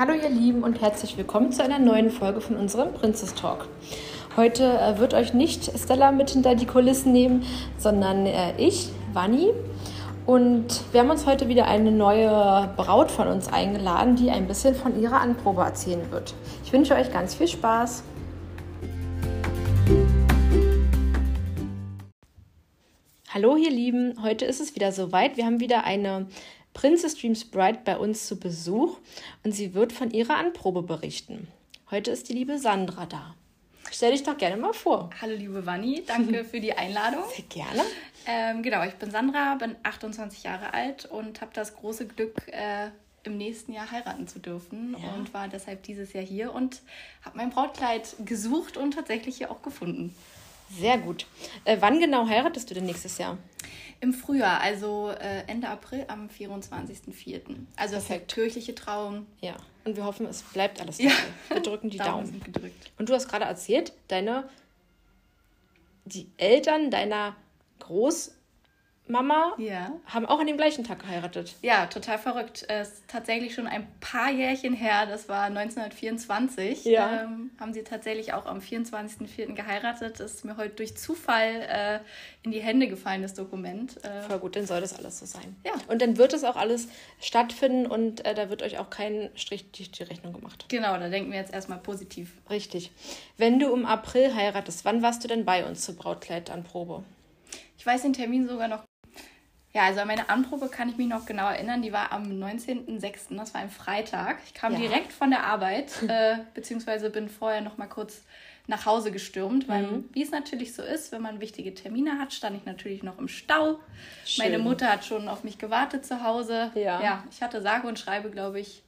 Hallo ihr Lieben und herzlich willkommen zu einer neuen Folge von unserem Princess Talk. Heute äh, wird euch nicht Stella mit hinter die Kulissen nehmen, sondern äh, ich, Vanni. Und wir haben uns heute wieder eine neue Braut von uns eingeladen, die ein bisschen von ihrer Anprobe erzählen wird. Ich wünsche euch ganz viel Spaß. Hallo ihr Lieben, heute ist es wieder soweit. Wir haben wieder eine Princess Dreams Bride bei uns zu Besuch und sie wird von ihrer Anprobe berichten. Heute ist die liebe Sandra da. Stell dich doch gerne mal vor. Hallo liebe Vanni, danke für die Einladung. Sehr gerne. Ähm, genau, ich bin Sandra, bin 28 Jahre alt und habe das große Glück, äh, im nächsten Jahr heiraten zu dürfen ja. und war deshalb dieses Jahr hier und habe mein Brautkleid gesucht und tatsächlich hier auch gefunden. Sehr gut. Äh, wann genau heiratest du denn nächstes Jahr? Im Frühjahr, also äh, Ende April am 24.04. Also das ist der kirchliche Trauung. Ja, und wir hoffen, es bleibt alles dabei. Ja. Wir drücken die Daumen. Daumen. Und du hast gerade erzählt, deine die Eltern deiner Groß Mama ja. haben auch an dem gleichen Tag geheiratet. Ja, total verrückt. Es ist tatsächlich schon ein paar Jährchen her, das war 1924, ja. ähm, haben sie tatsächlich auch am 24.04. geheiratet. Das ist mir heute durch Zufall äh, in die Hände gefallen, das Dokument. Äh, Voll gut, dann soll das alles so sein. Ja. Und dann wird es auch alles stattfinden und äh, da wird euch auch kein Strich durch die Rechnung gemacht. Genau, da denken wir jetzt erstmal positiv. Richtig. Wenn du im April heiratest, wann warst du denn bei uns zur Brautkleidanprobe? Ich weiß den Termin sogar noch ja, also an meine Anprobe kann ich mich noch genau erinnern. Die war am 19.06., das war ein Freitag. Ich kam ja. direkt von der Arbeit, äh, beziehungsweise bin vorher noch mal kurz nach Hause gestürmt, weil mhm. wie es natürlich so ist, wenn man wichtige Termine hat, stand ich natürlich noch im Stau. Schön. Meine Mutter hat schon auf mich gewartet zu Hause. Ja. ja, ich hatte sage und schreibe, glaube ich,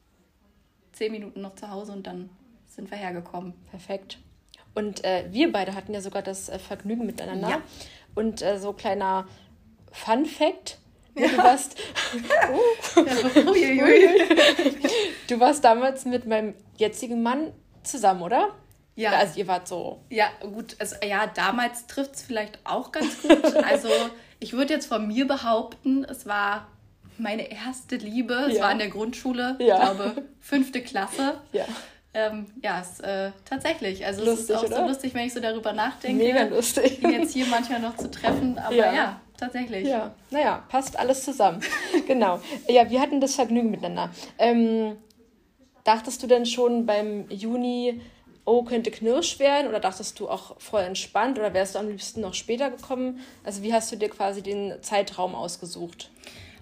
zehn Minuten noch zu Hause und dann sind wir hergekommen. Perfekt. Und äh, wir beide hatten ja sogar das äh, Vergnügen miteinander. Ja. Und äh, so kleiner Fun Fact. Ja. Du warst. Oh. du warst damals mit meinem jetzigen Mann zusammen, oder? Ja. Also ihr wart so. Ja, gut. Also, ja, damals trifft es vielleicht auch ganz gut. Also ich würde jetzt von mir behaupten, es war meine erste Liebe. Es ja. war in der Grundschule, ja. ich glaube, fünfte Klasse. Ja. Ähm, ja, es, äh, tatsächlich. Also lustig, es ist auch oder? so lustig, wenn ich so darüber nachdenke. Mega lustig. Ihn jetzt hier manchmal noch zu treffen. Aber ja, ja tatsächlich. Ja, naja, passt alles zusammen. genau. Ja, wir hatten das Vergnügen miteinander. Ähm, dachtest du denn schon beim Juni, oh, könnte knirsch werden? Oder dachtest du auch voll entspannt? Oder wärst du am liebsten noch später gekommen? Also wie hast du dir quasi den Zeitraum ausgesucht?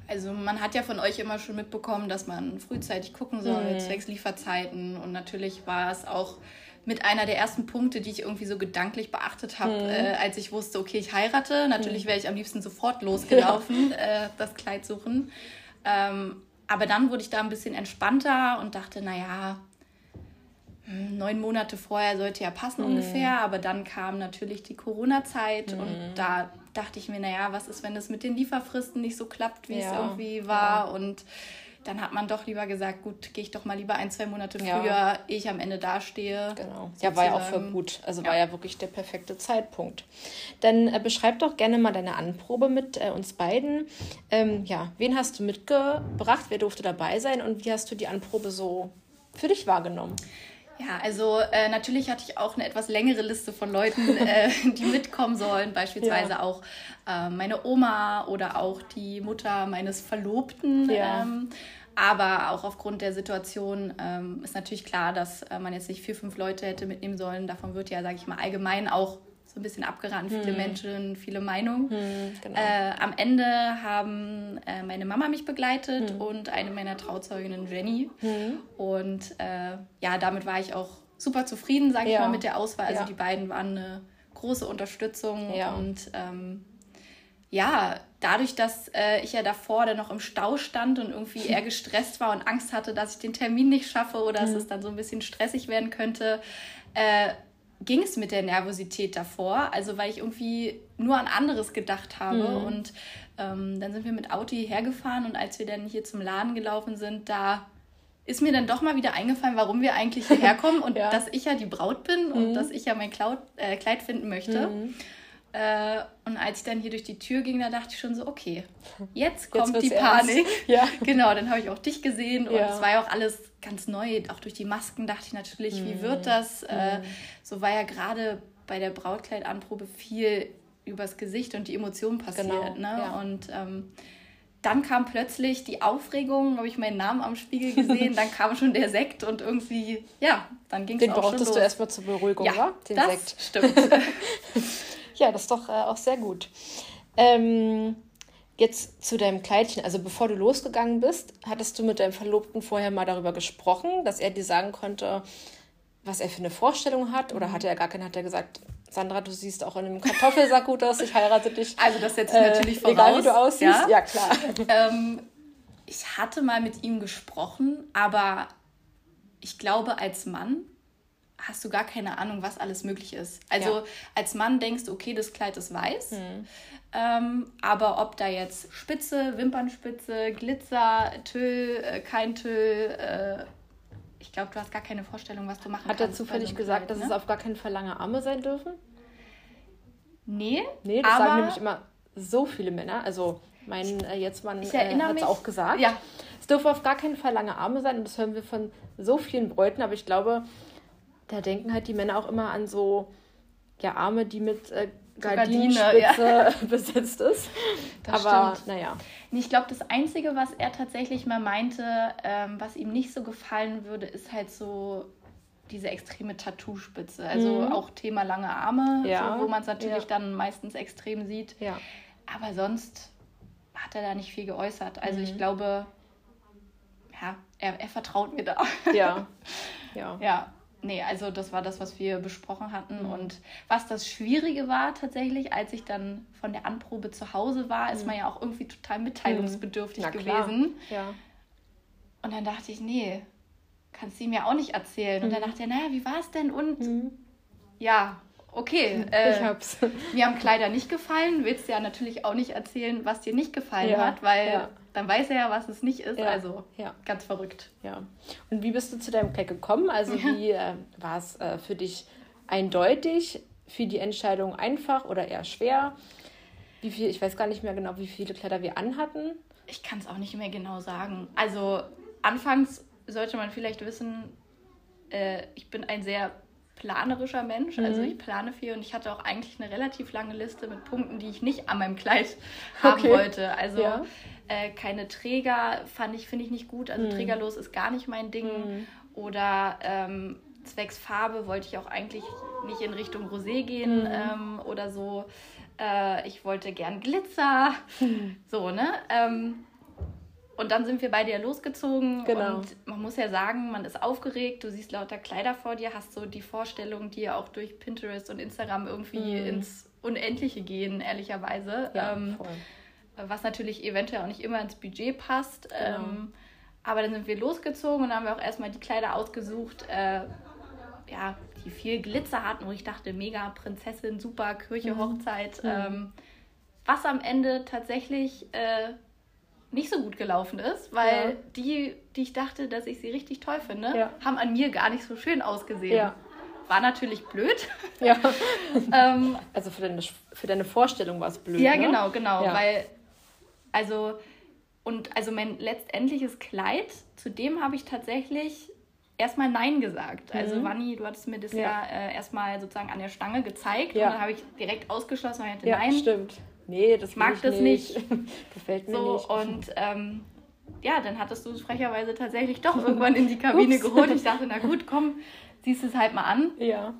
Also man hat ja von euch immer schon mitbekommen, dass man frühzeitig gucken soll, mhm. zwecks Lieferzeiten. Und natürlich war es auch mit einer der ersten Punkte, die ich irgendwie so gedanklich beachtet habe, mhm. äh, als ich wusste, okay, ich heirate. Natürlich mhm. wäre ich am liebsten sofort losgelaufen, ja. äh, das Kleid suchen. Ähm, aber dann wurde ich da ein bisschen entspannter und dachte, naja, hm, neun Monate vorher sollte ja passen mhm. ungefähr, aber dann kam natürlich die Corona-Zeit und mhm. da dachte ich mir, naja, was ist, wenn es mit den Lieferfristen nicht so klappt, wie ja. es irgendwie war ja. und dann hat man doch lieber gesagt, gut, gehe ich doch mal lieber ein, zwei Monate früher, ja. ehe ich am Ende dastehe. Genau. Ja, war ja auch für gut. Also ja. war ja wirklich der perfekte Zeitpunkt. Dann äh, beschreib doch gerne mal deine Anprobe mit äh, uns beiden. Ähm, ja, wen hast du mitgebracht? Wer durfte dabei sein? Und wie hast du die Anprobe so für dich wahrgenommen? Ja, also äh, natürlich hatte ich auch eine etwas längere Liste von Leuten, äh, die mitkommen sollen. Beispielsweise ja. auch äh, meine Oma oder auch die Mutter meines Verlobten. Ja. Ähm, aber auch aufgrund der Situation ähm, ist natürlich klar, dass äh, man jetzt nicht vier, fünf Leute hätte mitnehmen sollen. Davon wird ja, sage ich mal, allgemein auch so ein bisschen abgeraten, viele hm. Menschen, viele Meinungen. Hm, genau. äh, am Ende haben äh, meine Mama mich begleitet hm. und eine meiner Trauzeuginnen, Jenny. Hm. Und äh, ja, damit war ich auch super zufrieden, sage ich ja. mal, mit der Auswahl. Also ja. die beiden waren eine große Unterstützung ja. und ähm, ja, dadurch, dass äh, ich ja davor dann noch im Stau stand und irgendwie eher gestresst war und Angst hatte, dass ich den Termin nicht schaffe oder dass hm. es dann so ein bisschen stressig werden könnte, äh, ging es mit der Nervosität davor. Also weil ich irgendwie nur an anderes gedacht habe. Mhm. Und ähm, dann sind wir mit Auto hierher gefahren und als wir dann hier zum Laden gelaufen sind, da ist mir dann doch mal wieder eingefallen, warum wir eigentlich hierher kommen und ja. dass ich ja die Braut bin und mhm. dass ich ja mein Klaut, äh, Kleid finden möchte. Mhm. Äh, und als ich dann hier durch die Tür ging, da dachte ich schon so, okay, jetzt kommt jetzt die Panik. Ja. Genau, dann habe ich auch dich gesehen und es war ja auch alles ganz neu. Auch durch die Masken dachte ich natürlich, mhm. wie wird das? Äh, mhm. so war ja gerade bei der Brautkleidanprobe viel übers Gesicht und die Emotionen passiert. Genau. Ne? Ja. Und ähm, dann kam plötzlich die Aufregung, habe ich meinen Namen am Spiegel gesehen, dann kam schon der Sekt und irgendwie, ja, dann ging es auch schon los. Den brauchtest du erstmal zur Beruhigung, ja, wa? Den das Sekt. stimmt. ja, das ist doch äh, auch sehr gut. Ähm, jetzt zu deinem Kleidchen. Also bevor du losgegangen bist, hattest du mit deinem Verlobten vorher mal darüber gesprochen, dass er dir sagen konnte, was er für eine Vorstellung hat? Oder mhm. hatte er gar keine, hat er gesagt, Sandra, du siehst auch in einem Kartoffelsack gut aus, ich heirate dich. Also das setzt äh, natürlich voraus. Egal wie du aussiehst, ja, ja klar. Ähm, ich hatte mal mit ihm gesprochen, aber ich glaube, als Mann hast du gar keine Ahnung, was alles möglich ist. Also ja. als Mann denkst du, okay, das Kleid ist weiß, mhm. ähm, aber ob da jetzt Spitze, Wimpernspitze, Glitzer, Tüll, äh, kein Tüll, äh, ich glaube, du hast gar keine Vorstellung, was du machen Hat kannst. Hat er zufällig so gesagt, Kleid, dass ne? es auf gar keinen Fall lange Arme sein dürfen? Nee. Nee, das aber sagen nämlich immer so viele Männer. Also mein äh, jetzt Mann äh, hat es auch gesagt. Ja. Es dürfen auf gar keinen Fall lange Arme sein und das hören wir von so vielen Bräuten, aber ich glaube, da denken halt die Männer auch immer an so ja, Arme, die mit äh, Gardinenspitze ja. besetzt ist. Das Aber stimmt. naja. Ich glaube, das Einzige, was er tatsächlich mal meinte, ähm, was ihm nicht so gefallen würde, ist halt so diese extreme Tattoo-Spitze. Also mhm. auch Thema lange Arme, ja. so, wo man es natürlich ja. dann meistens extrem sieht. Ja. Aber sonst hat er da nicht viel geäußert. Also mhm. ich glaube, ja, er, er vertraut mir da. Ja. Ja. ja nee, also das war das, was wir besprochen hatten. Mhm. Und was das Schwierige war tatsächlich, als ich dann von der Anprobe zu Hause war, mhm. ist man ja auch irgendwie total mitteilungsbedürftig mhm. gewesen. Ja. Und dann dachte ich, nee, kannst du mir auch nicht erzählen. Und dann mhm. dachte er, naja, wie war es denn? Und mhm. ja, okay. Äh, ich hab's. Mir haben Kleider nicht gefallen. Willst du ja natürlich auch nicht erzählen, was dir nicht gefallen ja. hat, weil ja dann weiß er ja, was es nicht ist. Ja. Also ja. ganz verrückt. Ja. Und wie bist du zu deinem Kleid gekommen? Also wie äh, war es äh, für dich eindeutig? Fiel die Entscheidung einfach oder eher schwer? Wie viel, ich weiß gar nicht mehr genau, wie viele Kleider wir anhatten. Ich kann es auch nicht mehr genau sagen. Also anfangs sollte man vielleicht wissen, äh, ich bin ein sehr planerischer Mensch. Also mhm. Also ich plane viel und ich hatte auch eigentlich eine relativ lange Liste mit Punkten, die ich nicht an meinem Kleid haben okay. wollte. Also ja. äh, keine Träger fand ich, finde ich nicht gut. Also mhm. trägerlos ist gar nicht mein Ding. Mhm. Oder ähm, zwecks Farbe wollte ich auch eigentlich nicht in Richtung Rosé gehen mhm. ähm, oder so. Äh, ich wollte gern Glitzer. So, ne? Ähm, und dann sind wir beide ja losgezogen. Genau. Und man muss ja sagen, man ist aufgeregt, du siehst lauter Kleider vor dir, hast so die Vorstellung, die ja auch durch Pinterest und Instagram irgendwie mhm. ins Unendliche gehen, ehrlicherweise. Ja, ähm, was natürlich eventuell auch nicht immer ins Budget passt. Genau. Ähm, aber dann sind wir losgezogen und haben wir auch erstmal die Kleider ausgesucht, äh, ja, die viel Glitzer hatten, wo ich dachte, mega Prinzessin, super Kirche, mhm. Hochzeit. Ähm, was am Ende tatsächlich äh, nicht so gut gelaufen ist, weil ja. die, die ich dachte, dass ich sie richtig toll finde, ja. haben an mir gar nicht so schön ausgesehen. Ja. War natürlich blöd. Ja. ähm, also für deine, für deine Vorstellung war es blöd. Ja, ne? genau, genau. Weil, also, und also mein letztendliches Kleid, zu dem habe ich tatsächlich erstmal Nein gesagt. Also, mhm. Wanni, du hattest mir das ja, ja äh, erstmal sozusagen an der Stange gezeigt und dann habe ich direkt ausgeschlossen, weil ich hatte ja, Nein. Stimmt nee, das ich mag ich das nicht. nicht. Gefällt mir so, nicht. Und ähm, ja, dann hattest du es frecherweise tatsächlich doch irgendwann in die Kabine geholt. Ich dachte, na gut, komm, siehst es halt mal an. Ja.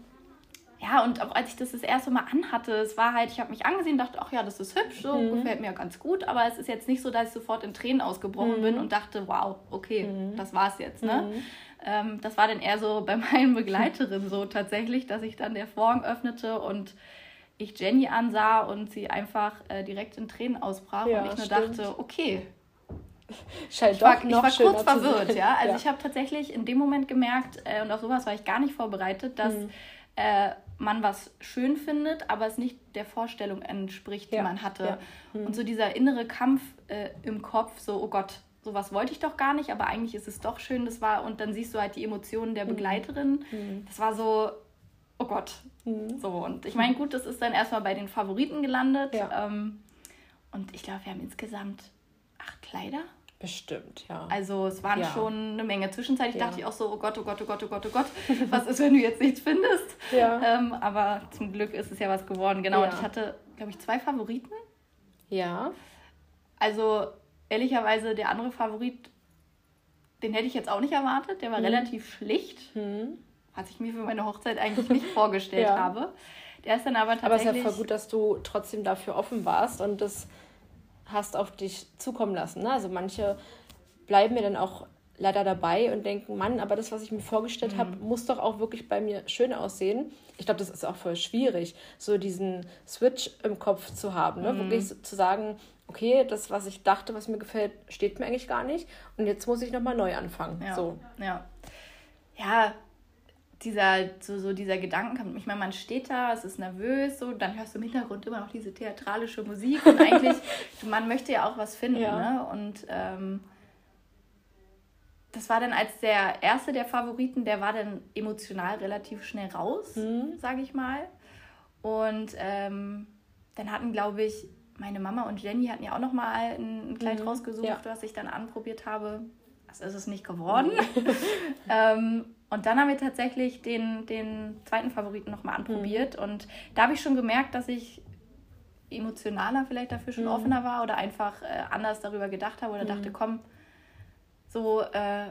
Ja, und auch als ich das das erste Mal anhatte, es war halt, ich habe mich angesehen, dachte, ach ja, das ist hübsch, so mhm. gefällt mir ganz gut, aber es ist jetzt nicht so, dass ich sofort in Tränen ausgebrochen mhm. bin und dachte, wow, okay, mhm. das war's jetzt, ne? Mhm. Ähm, das war dann eher so bei meinen Begleiterinnen so tatsächlich, dass ich dann der Vorhang öffnete und ich Jenny ansah und sie einfach äh, direkt in Tränen ausbrach ja, und ich nur stimmt. dachte, okay. Scheint ich war, ich war kurz verwirrt, ja. Also ja. ich habe tatsächlich in dem Moment gemerkt, äh, und auf sowas war ich gar nicht vorbereitet, dass mhm. äh, man was schön findet, aber es nicht der Vorstellung entspricht, die ja. man hatte. Mhm. Und so dieser innere Kampf äh, im Kopf, so, oh Gott, sowas wollte ich doch gar nicht, aber eigentlich ist es doch schön. Das war, und dann siehst du halt die Emotionen der mhm. Begleiterin. Mhm. Das war so, Gott, Mhm. So, und ich meine, gut, das ist dann erstmal bei den Favoriten gelandet. Ja. Ähm, und ich glaube, wir haben insgesamt acht Kleider. Bestimmt, ja. Also es waren ja. schon eine Menge. Zwischenzeitlich ja. dachte ich auch so, oh Gott, oh Gott, oh Gott, oh Gott, oh Gott, was ist, wenn du jetzt nichts findest? Ja. Ähm, aber zum Glück ist es ja was geworden. Genau, ja. und ich hatte, glaube ich, zwei Favoriten. Ja. Also ehrlicherweise, der andere Favorit, den hätte ich jetzt auch nicht erwartet. Der war hm. relativ schlicht. Hm. Was ich mir für meine Hochzeit eigentlich nicht vorgestellt habe. Der ist dann aber tatsächlich... Aber es ist ja voll gut, dass du trotzdem dafür offen warst und das hast auf dich zukommen lassen. Ne? Also manche bleiben mir dann auch leider dabei und denken, Mann, aber das, was ich mir vorgestellt mhm. habe, muss doch auch wirklich bei mir schön aussehen. Ich glaube, das ist auch voll schwierig, so diesen Switch im Kopf zu haben. Ne? Mhm. Wirklich so, zu sagen, okay, das, was ich dachte, was mir gefällt, steht mir eigentlich gar nicht. Und jetzt muss ich nochmal neu anfangen. Ja. So. Ja. Ja, dieser, so, so dieser Gedankenkampf. Ich meine, man steht da, es ist nervös, so, dann hörst du im Hintergrund immer noch diese theatralische Musik und eigentlich, man möchte ja auch was finden, ja. ne? Und ähm, das war dann als der erste der Favoriten, der war dann emotional relativ schnell raus, mhm. sage ich mal. Und ähm, dann hatten, glaube ich, meine Mama und Jenny hatten ja auch noch mal ein, ein Kleid mhm. rausgesucht, ja. was ich dann anprobiert habe. Das ist es nicht geworden. ähm, und dann haben wir tatsächlich den, den zweiten Favoriten nochmal anprobiert. Mhm. Und da habe ich schon gemerkt, dass ich emotionaler vielleicht dafür schon mhm. offener war oder einfach äh, anders darüber gedacht habe oder mhm. dachte, komm, so. Äh,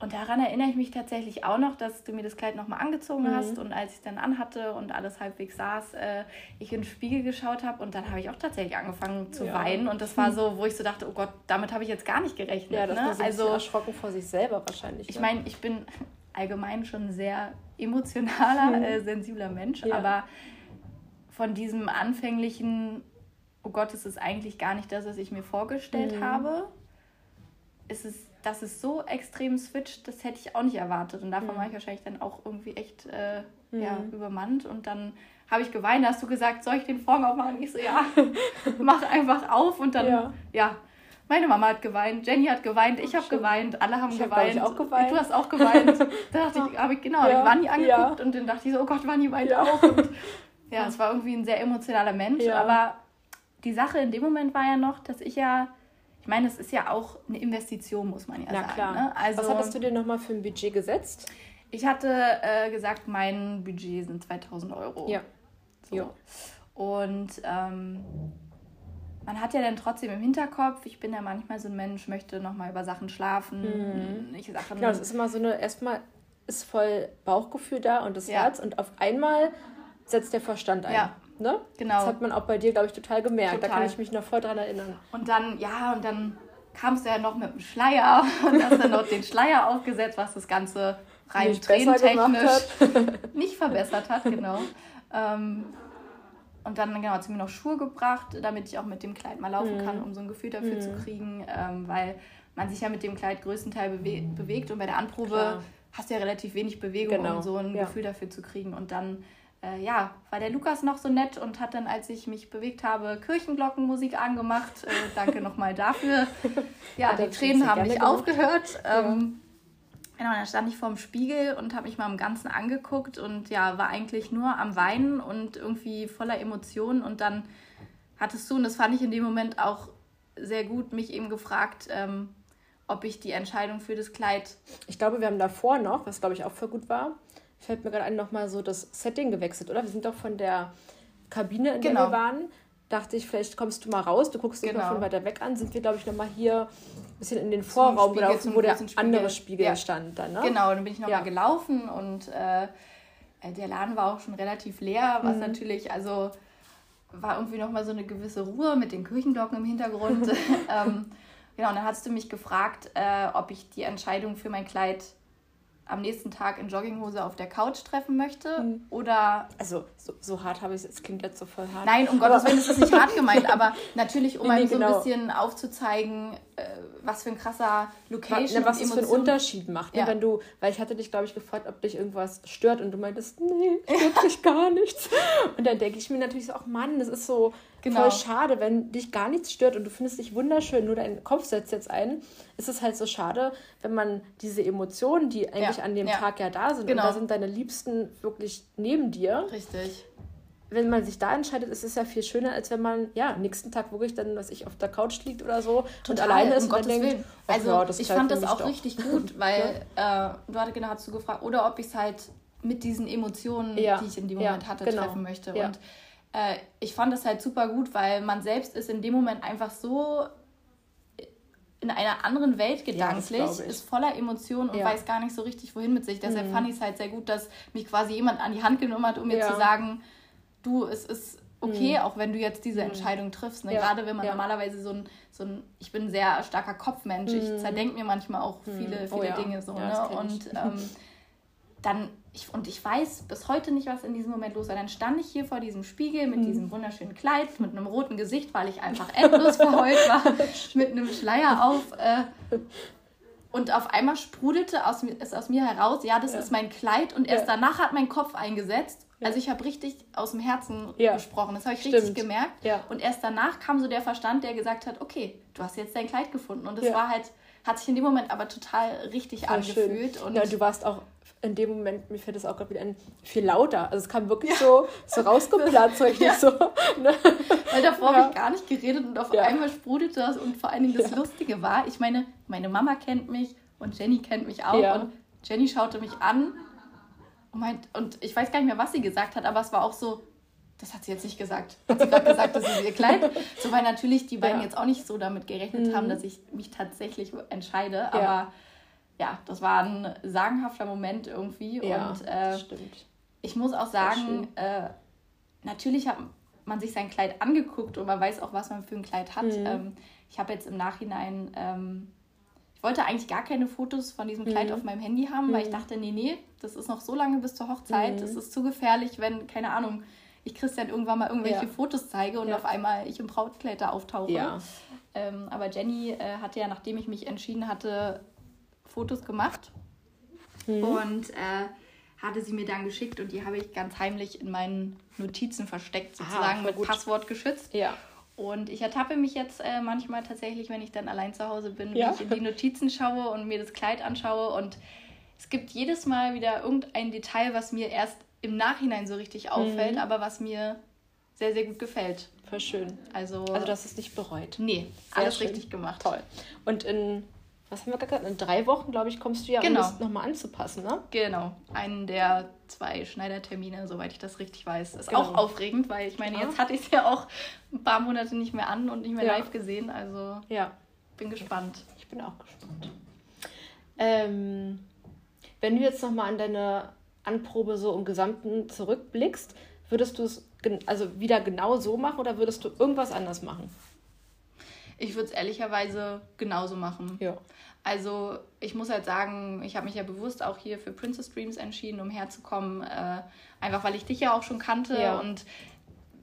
und daran erinnere ich mich tatsächlich auch noch, dass du mir das Kleid nochmal angezogen mhm. hast und als ich es dann anhatte und alles halbwegs saß, äh, ich in den Spiegel geschaut habe und dann habe ich auch tatsächlich angefangen zu ja. weinen und das war so, wo ich so dachte, oh Gott, damit habe ich jetzt gar nicht gerechnet. Ja, das ne? so also erschrocken vor sich selber wahrscheinlich. Ich ne? meine, ich bin allgemein schon ein sehr emotionaler, mhm. äh, sensibler Mensch, ja. aber von diesem anfänglichen, oh Gott, es ist eigentlich gar nicht das, was ich mir vorgestellt mhm. habe, ist es, dass es so extrem switcht, das hätte ich auch nicht erwartet. Und davon mhm. war ich wahrscheinlich dann auch irgendwie echt äh, ja, mhm. übermannt. Und dann habe ich geweint, hast du gesagt, soll ich den Vorhang aufmachen? Ich so, ja, mach einfach auf. Und dann, ja, ja meine Mama hat geweint, Jenny hat geweint, ich habe geweint, alle haben ich geweint. Hab, auch geweint. Du hast auch geweint. da dachte ich, habe ich genau, ja. ich Wanni angeguckt ja. und dann dachte ich so, oh Gott, Wanni weint ja. auch. Und, ja, es war irgendwie ein sehr emotionaler Mensch, aber die Sache in dem Moment war ja noch, dass ich ja, ich meine, es ist ja auch eine Investition, muss man ja Na, sagen. Klar. Ne? Also, Was hattest du dir nochmal für ein Budget gesetzt? Ich hatte äh, gesagt, mein Budget sind 2000 Euro. Ja. So. Und ähm, man hat ja dann trotzdem im Hinterkopf, ich bin ja manchmal so ein Mensch, möchte nochmal über Sachen schlafen. Mhm. Ich Sachen genau, es ist immer so eine, erstmal ist voll Bauchgefühl da und das ja. Herz und auf einmal setzt der Verstand ein. Ja. Ne? Genau. Das hat man auch bei dir, glaube ich, total gemerkt. Total. Da kann ich mich noch voll dran erinnern. Und dann, ja, und dann kamst du ja noch mit dem Schleier und hast dann noch den Schleier aufgesetzt, was das Ganze rein tränentechnisch nicht verbessert hat, genau. Ähm, und dann genau, hat sie mir noch Schuhe gebracht, damit ich auch mit dem Kleid mal laufen mhm. kann, um so ein Gefühl dafür mhm. zu kriegen. Ähm, weil man sich ja mit dem Kleid größtenteils bewe bewegt und bei der Anprobe Klar. hast du ja relativ wenig Bewegung, genau. um so ein ja. Gefühl dafür zu kriegen. Und dann äh, ja, war der Lukas noch so nett und hat dann, als ich mich bewegt habe, Kirchenglockenmusik angemacht. Äh, danke nochmal dafür. Ja, ja die Tränen haben nicht aufgehört. Ähm, Genau, dann stand ich vorm Spiegel und habe mich mal im Ganzen angeguckt und ja, war eigentlich nur am Weinen und irgendwie voller Emotionen. Und dann hattest du, und das fand ich in dem Moment auch sehr gut, mich eben gefragt, ähm, ob ich die Entscheidung für das Kleid. Ich glaube, wir haben davor noch, was glaube ich auch voll gut war, fällt mir gerade ein, nochmal so das Setting gewechselt, oder? Wir sind doch von der Kabine, in genau. der wir waren, dachte ich, vielleicht kommst du mal raus, du guckst dich genau. mal von weiter weg an, sind wir, glaube ich, nochmal hier ein bisschen in den Vorraum Spiegel, gelaufen, wo der Spiegel. andere Spiegel ja. stand dann, ne? Genau, dann bin ich nochmal ja. gelaufen und äh, der Laden war auch schon relativ leer, was mhm. natürlich, also war irgendwie nochmal so eine gewisse Ruhe mit den Kirchenglocken im Hintergrund. ähm, genau, und dann hast du mich gefragt, äh, ob ich die Entscheidung für mein Kleid am nächsten Tag in Jogginghose auf der Couch treffen möchte mhm. oder also so, so hart habe ich es klingt jetzt so voll hart nein um Gottes Willen ist das nicht hart gemeint aber natürlich um nee, einem so genau. ein bisschen aufzuzeigen äh, was für ein krasser Location Na, was es für einen Unterschied macht ne? ja. wenn du weil ich hatte dich glaube ich gefragt ob dich irgendwas stört und du meintest nee stört mich gar nichts und dann denke ich mir natürlich so ach Mann das ist so genau. voll schade, wenn dich gar nichts stört und du findest dich wunderschön, nur dein Kopf setzt jetzt ein. Ist es halt so schade, wenn man diese Emotionen, die eigentlich ja. an dem ja. Tag ja da sind, genau. und da sind deine Liebsten wirklich neben dir. Richtig wenn man sich da entscheidet, ist es ja viel schöner, als wenn man ja nächsten Tag wirklich dann, was ich auf der Couch liegt oder so Total, und alleine ist um und denkt, also ja, ich fand das auch doch. richtig gut, weil äh, du hattest genau hast du gefragt, oder ob ich es halt mit diesen Emotionen, die ich in dem Moment hatte, genau. treffen möchte. Und äh, ich fand das halt super gut, weil man selbst ist in dem Moment einfach so in einer anderen Welt gedanklich, ja, ist voller Emotionen und ja. weiß gar nicht so richtig, wohin mit sich. Deshalb mhm. fand ich es halt sehr gut, dass mich quasi jemand an die Hand genommen hat, um mir ja. zu sagen, du, es ist okay, mhm. auch wenn du jetzt diese mhm. Entscheidung triffst. Ne? Gerade wenn man normalerweise so ein, so ein, ich bin ein sehr starker Kopfmensch, mhm. ich zerdenke mir manchmal auch mhm. viele, viele oh. Dinge so. ne? Und ähm, dann, ich, und ich weiß bis heute nicht, was in diesem Moment los war. Dann stand ich hier vor diesem Spiegel mit mhm. diesem wunderschönen Kleid, mit einem roten Gesicht, weil ich einfach endlos verheult war, mit einem Schleier auf. Äh, und auf einmal sprudelte aus, es aus mir heraus, ja, das ist mein Kleid. Und erst danach hat mein Kopf eingesetzt also ich habe richtig aus dem Herzen ja. gesprochen. Das habe ich Stimmt. richtig gemerkt. Ja. Und erst danach kam so der Verstand, der gesagt hat, okay, du hast jetzt dein Kleid gefunden. Und das ja. war halt, hat sich in dem Moment aber total richtig Voll angefühlt. Und ja, du warst auch in dem Moment, mir fällt das auch gerade wieder ein, viel lauter. Also es kam wirklich so, so rausgeplatzt, so richtig so. Ne? Weil davor habe ich gar nicht geredet und auf einmal sprudelte das und vor allen Dingen das Lustige war, ich meine, meine Mama kennt mich und Jenny kennt mich auch und Jenny schaute mich an und, meint, und ich weiß gar nicht mehr, was sie gesagt hat, aber es war auch so, das hat sie jetzt nicht gesagt. Hat sie gerade gesagt, das ist ihr Kleid. So, weil natürlich die beiden ja. jetzt auch nicht so damit gerechnet mhm. haben, dass ich mich tatsächlich entscheide. Aber ja. das war ein sagenhafter Moment irgendwie. Ja, und äh, stimmt. ich muss auch sagen, äh, natürlich hat man sich sein Kleid angeguckt und man weiß auch, was man für ein Kleid hat. Mhm. Ähm, ich habe jetzt im Nachhinein ähm, wollte eigentlich gar keine Fotos von diesem Kleid mhm. auf meinem Handy haben, weil ich mhm. dachte, nee, nee, das ist noch so lange bis zur Hochzeit. Das mhm. ist zu gefährlich, wenn, keine Ahnung, ich Christian irgendwann mal irgendwelche ja. Fotos zeige und ja. auf einmal ich im Brautkleid da auftauche. Ja. Ähm, aber Jenny äh, hatte ja, nachdem ich mich entschieden hatte, Fotos gemacht mhm. und äh, hatte sie mir dann geschickt und die habe ich ganz heimlich in meinen Notizen versteckt, sozusagen Aha, mit gut. Passwort geschützt. Ja. Und ich ertappe mich jetzt äh, manchmal tatsächlich, wenn ich dann allein zu Hause bin, ja. wie ich in die Notizen schaue und mir das Kleid anschaue. Und es gibt jedes Mal wieder irgendein Detail, was mir erst im Nachhinein so richtig auffällt, mhm. aber was mir sehr, sehr gut gefällt. Voll schön. Also, also du hast es nicht bereut. Nee, alles schön. richtig gemacht. Toll. Und in was haben wir gesagt? In drei Wochen, glaube ich, kommst du ja, genau. um das nochmal anzupassen, ne? Genau. Einen der zwei Schneidertermine, soweit ich das richtig weiß. Ist genau. auch aufregend, weil ich meine, ja. jetzt hatte ich es ja auch ein paar Monate nicht mehr an und nicht mehr ja. live gesehen. Also ja. bin gespannt. Ich bin auch gespannt. Ähm, wenn du jetzt nochmal an deine Anprobe so im Gesamten zurückblickst, würdest du es also wieder genau so machen oder würdest du irgendwas anders machen? Ich würde es ehrlicherweise genauso machen. Ja. Also ich muss halt sagen, ich habe mich ja bewusst auch hier für Princess Dreams entschieden, um herzukommen, äh, einfach weil ich dich ja auch schon kannte ja. und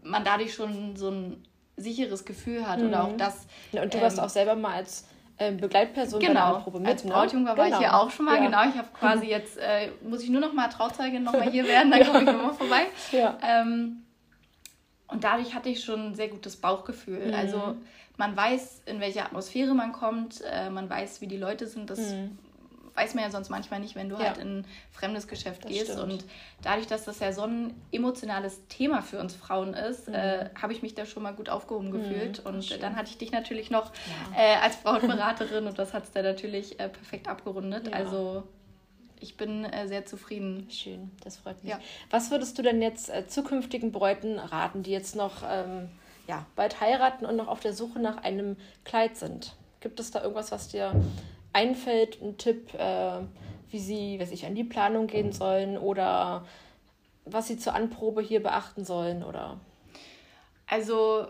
man dadurch schon so ein sicheres Gefühl hat mhm. oder auch das. Ja, und du ähm, warst auch selber mal als ähm, Begleitperson genau, bei der Probe mit. Als ne? Brautjungfer ne? war genau. ich hier auch schon mal, ja. genau. Ich habe quasi jetzt, äh, muss ich nur noch mal Trauzeugin noch mal hier werden, dann komme ich nochmal vorbei. Ja. Ähm, und dadurch hatte ich schon ein sehr gutes Bauchgefühl. Mhm. Also man weiß, in welche Atmosphäre man kommt, äh, man weiß, wie die Leute sind. Das mhm. weiß man ja sonst manchmal nicht, wenn du ja. halt in ein fremdes Geschäft das gehst. Stimmt. Und dadurch, dass das ja so ein emotionales Thema für uns Frauen ist, mhm. äh, habe ich mich da schon mal gut aufgehoben mhm, gefühlt. Und dann hatte ich dich natürlich noch ja. äh, als Brautberaterin und das hat es dann natürlich äh, perfekt abgerundet. Ja. Also ich bin äh, sehr zufrieden. Schön, das freut mich. Ja. Was würdest du denn jetzt äh, zukünftigen Bräuten raten, die jetzt noch ähm, ja, bald heiraten und noch auf der Suche nach einem Kleid sind. Gibt es da irgendwas, was dir einfällt, ein Tipp, äh, wie sie, weiß ich, an die Planung gehen sollen oder was sie zur Anprobe hier beachten sollen oder? Also,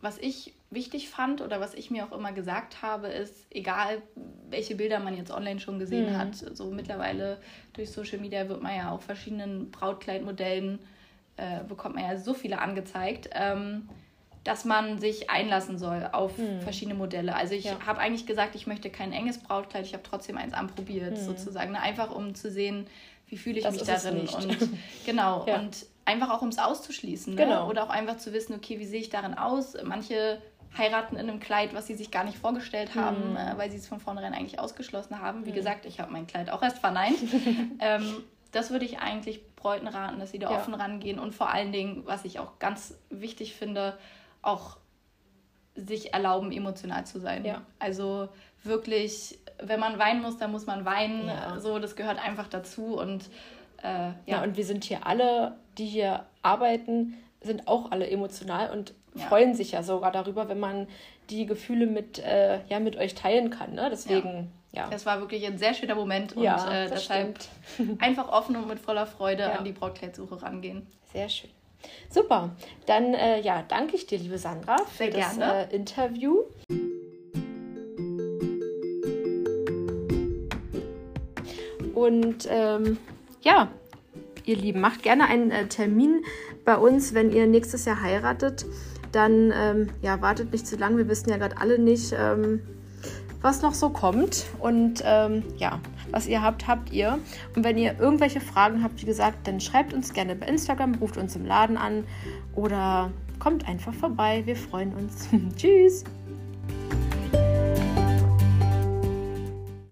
was ich wichtig fand oder was ich mir auch immer gesagt habe, ist, egal welche Bilder man jetzt online schon gesehen mhm. hat, so mittlerweile durch Social Media wird man ja auch verschiedenen Brautkleidmodellen, äh, bekommt man ja so viele angezeigt. Ähm, dass man sich einlassen soll auf hm. verschiedene Modelle. Also ich ja. habe eigentlich gesagt, ich möchte kein enges Brautkleid, ich habe trotzdem eins anprobiert, hm. sozusagen. Ne? Einfach um zu sehen, wie fühle ich das mich darin. Und genau. ja. Und einfach auch um es auszuschließen. Ne? Genau. Oder auch einfach zu wissen, okay, wie sehe ich darin aus? Manche heiraten in einem Kleid, was sie sich gar nicht vorgestellt haben, mhm. äh, weil sie es von vornherein eigentlich ausgeschlossen haben. Wie mhm. gesagt, ich habe mein Kleid auch erst verneint. ähm, das würde ich eigentlich Bräuten raten, dass sie da ja. offen rangehen und vor allen Dingen, was ich auch ganz wichtig finde, auch sich erlauben, emotional zu sein. Ja. Also wirklich, wenn man weinen muss, dann muss man weinen. Ja. So, das gehört einfach dazu und äh, ja. ja. Und wir sind hier alle, die hier arbeiten, sind auch alle emotional und ja. freuen sich ja sogar darüber, wenn man die Gefühle mit, äh, ja, mit euch teilen kann. Ne? Deswegen, ja. Es war wirklich ein sehr schöner Moment und ja, äh, deshalb einfach offen und mit voller Freude an die Brautkleidsuche rangehen. Sehr schön. Super. Dann äh, ja, danke ich dir, liebe Sandra, für sehr das äh, Interview. Und ähm, ja, ihr Lieben, macht gerne einen äh, Termin bei uns, wenn ihr nächstes Jahr heiratet. Dann ähm, ja, wartet nicht zu lange. Wir wissen ja gerade alle nicht, ähm, was noch so kommt. Und ähm, ja, was ihr habt, habt ihr. Und wenn ihr irgendwelche Fragen habt, wie gesagt, dann schreibt uns gerne bei Instagram, ruft uns im Laden an oder kommt einfach vorbei. Wir freuen uns. Tschüss.